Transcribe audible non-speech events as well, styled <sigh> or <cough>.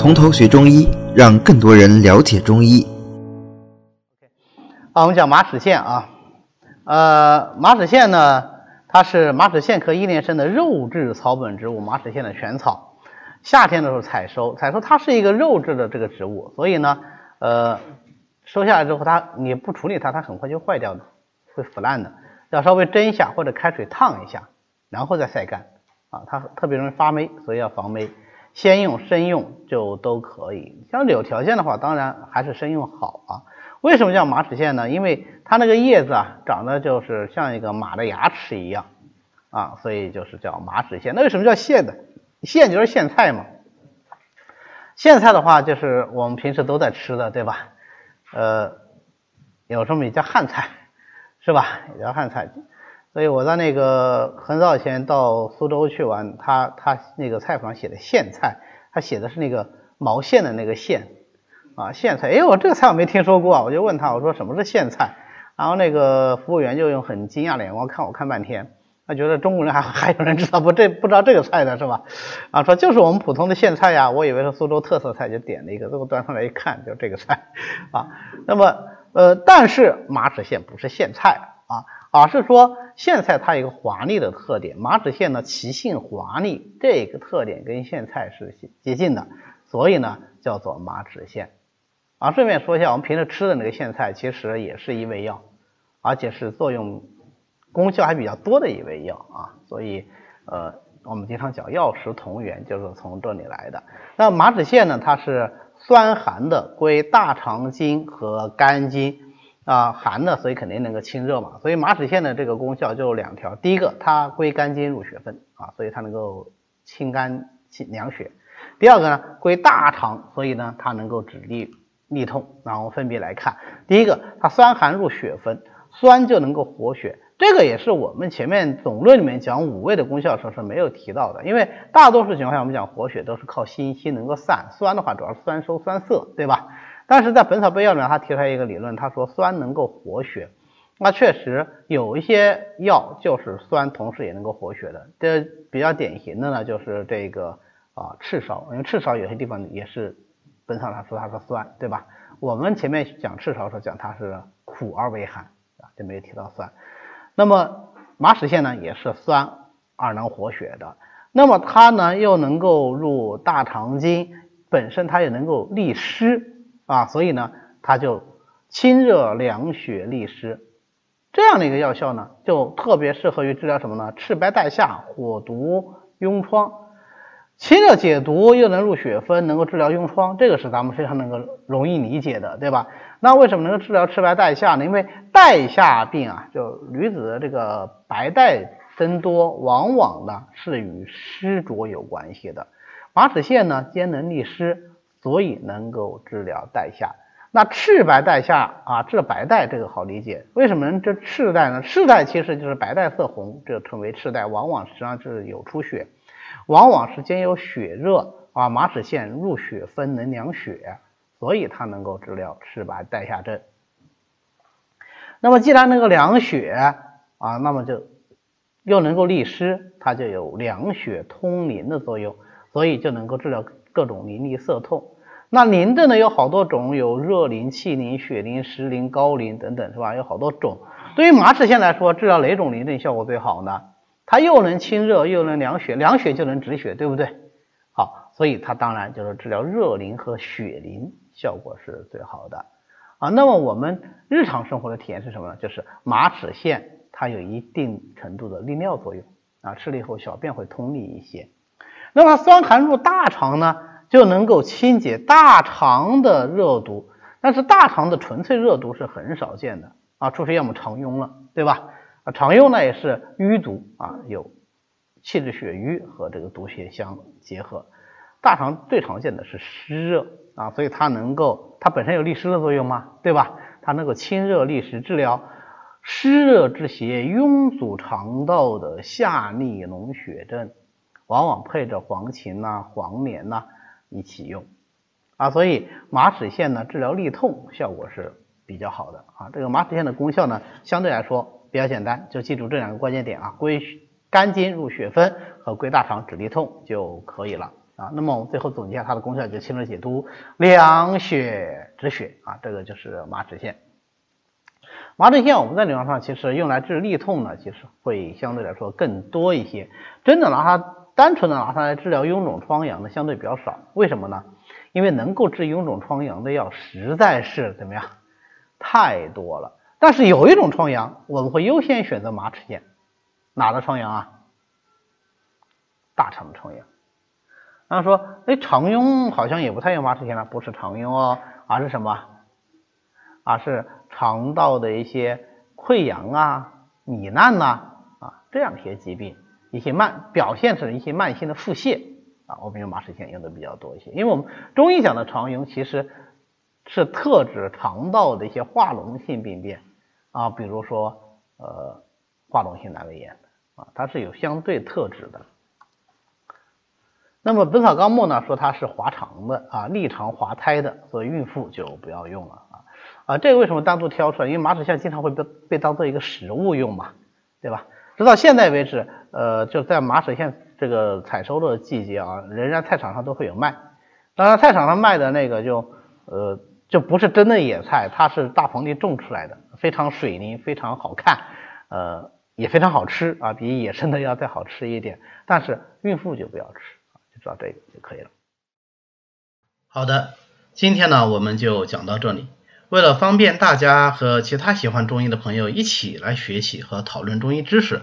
从头学中医，让更多人了解中医。啊，我们讲马齿苋啊，呃，马齿苋呢，它是马齿苋科一年生的肉质草本植物，马齿苋的全草。夏天的时候采收，采收它是一个肉质的这个植物，所以呢，呃，收下来之后，它你不处理它，它很快就坏掉的，会腐烂的。要稍微蒸一下或者开水烫一下，然后再晒干啊，它特别容易发霉，所以要防霉。先用生用就都可以。像有条件的话，当然还是生用好啊。为什么叫马齿苋呢？因为它那个叶子啊，长得就是像一个马的牙齿一样啊，所以就是叫马齿苋。那为什么叫苋呢？苋就是苋菜嘛。苋菜的话，就是我们平时都在吃的，对吧？呃，有时候也叫汉菜，是吧？也叫汉菜。所以我在那个很早以前到苏州去玩，他他那个菜谱上写的苋菜，他写的是那个毛线的那个线啊，苋菜。哎，我这个菜我没听说过，我就问他，我说什么是苋菜？然后那个服务员就用很惊讶的眼光看我看半天，他觉得中国人还 <laughs> 还有人知道不这不知道这个菜的是吧？啊，说就是我们普通的苋菜呀，我以为是苏州特色菜，就点了一个，最后端上来一看，就这个菜啊。那么呃，但是马齿苋不是苋菜啊。而是说苋菜它有一个华丽的特点，马齿苋呢其性华丽，这个特点跟苋菜是接近的，所以呢叫做马齿苋。啊，顺便说一下，我们平时吃的那个苋菜其实也是一味药，而且是作用功效还比较多的一味药啊，所以呃我们经常讲药食同源，就是从这里来的。那马齿苋呢，它是酸寒的，归大肠经和肝经。啊，寒的，所以肯定能够清热嘛。所以马齿苋的这个功效就两条：第一个，它归肝经入血分啊，所以它能够清肝清凉血；第二个呢，归大肠，所以呢它能够止痢痢痛。然后分别来看，第一个，它酸寒入血分，酸就能够活血，这个也是我们前面总论里面讲五味的功效时候是没有提到的，因为大多数情况下我们讲活血都是靠辛辛能够散，酸的话主要是酸收酸涩，对吧？但是在《本草备要》里面，他提出来一个理论，他说酸能够活血。那确实有一些药就是酸，同时也能够活血的。这比较典型的呢，就是这个啊赤芍，因为赤芍有些地方也是本草上说它是酸，对吧？我们前面讲赤芍的时候讲它是苦而为寒啊，就没有提到酸。那么马齿苋呢，也是酸而能活血的。那么它呢，又能够入大肠经，本身它也能够利湿。啊，所以呢，它就清热凉血利湿，这样的一个药效呢，就特别适合于治疗什么呢？赤白带下、火毒、痈疮，清热解毒又能入血分，能够治疗痈疮，这个是咱们非常能够容易理解的，对吧？那为什么能够治疗赤白带下呢？因为带下病啊，就女子的这个白带增多，往往呢是与湿浊有关系的。马齿苋呢，兼能利湿。所以能够治疗带下，那赤白带下啊，治白带这个好理解，为什么能治赤带呢？赤带其实就是白带色红，这称为赤带，往往实际上是有出血，往往是兼有血热啊。马齿苋入血分能凉血，所以它能够治疗赤白带下症。那么既然能够凉血啊，那么就又能够利湿，它就有凉血通淋的作用，所以就能够治疗。各种淋漓涩痛，那淋的呢有好多种，有热淋、气淋、血淋、湿淋、高淋等等，是吧？有好多种。对于马齿苋来说，治疗哪种淋症效果最好呢？它又能清热，又能凉血，凉血就能止血，对不对？好，所以它当然就是治疗热淋和血淋效果是最好的啊。那么我们日常生活的体验是什么呢？就是马齿苋它有一定程度的利尿作用啊，吃了以后小便会通利一些。那么酸寒入大肠呢，就能够清洁大肠的热毒，但是大肠的纯粹热毒是很少见的啊，除非要么肠痈了，对吧？啊，肠痈呢也是瘀毒啊，有气滞血瘀和这个毒血相结合。大肠最常见的是湿热啊，所以它能够，它本身有利湿的作用嘛，对吧？它能够清热利湿，治疗湿热之邪壅阻肠道的下利脓血症。往往配着黄芩呐、黄连呐一起用啊，所以马齿苋呢治疗痢痛效果是比较好的啊。这个马齿苋的功效呢相对来说比较简单，就记住这两个关键点啊，归肝经入血分和归大肠止痢痛就可以了。啊。那么我们最后总结一下它的功效，就清热解毒、凉血止血啊，这个就是马齿苋。麻齿苋我们在临床上其实用来治痢痛呢，其实会相对来说更多一些。真的拿它单纯的拿它来治疗臃肿疮疡的相对比较少。为什么呢？因为能够治臃肿疮疡的药实在是怎么样太多了。但是有一种疮疡我们会优先选择马齿苋，哪的疮疡啊？大肠的疮疡。那说，哎，常用好像也不太用马齿苋了，不是常用哦，而是什么？而是。肠道的一些溃疡啊、糜烂呐啊这样一些疾病，一些慢表现是一些慢性的腹泻啊，我们用马齿苋用的比较多一些，因为我们中医讲的肠痈其实是特指肠道的一些化脓性病变啊，比如说呃化脓性阑尾炎啊，它是有相对特指的。那么《本草纲目》呢说它是滑肠的啊，利肠滑胎的，所以孕妇就不要用了。啊，这个为什么单独挑出来？因为马齿苋经常会被被当做一个食物用嘛，对吧？直到现在为止，呃，就在马齿苋这个采收的季节啊，人家菜场上都会有卖。当然，菜场上卖的那个就呃就不是真的野菜，它是大棚里种出来的，非常水灵，非常好看，呃，也非常好吃啊，比野生的要再好吃一点。但是孕妇就不要吃啊，就知道这个就可以了。好的，今天呢我们就讲到这里。为了方便大家和其他喜欢中医的朋友一起来学习和讨论中医知识，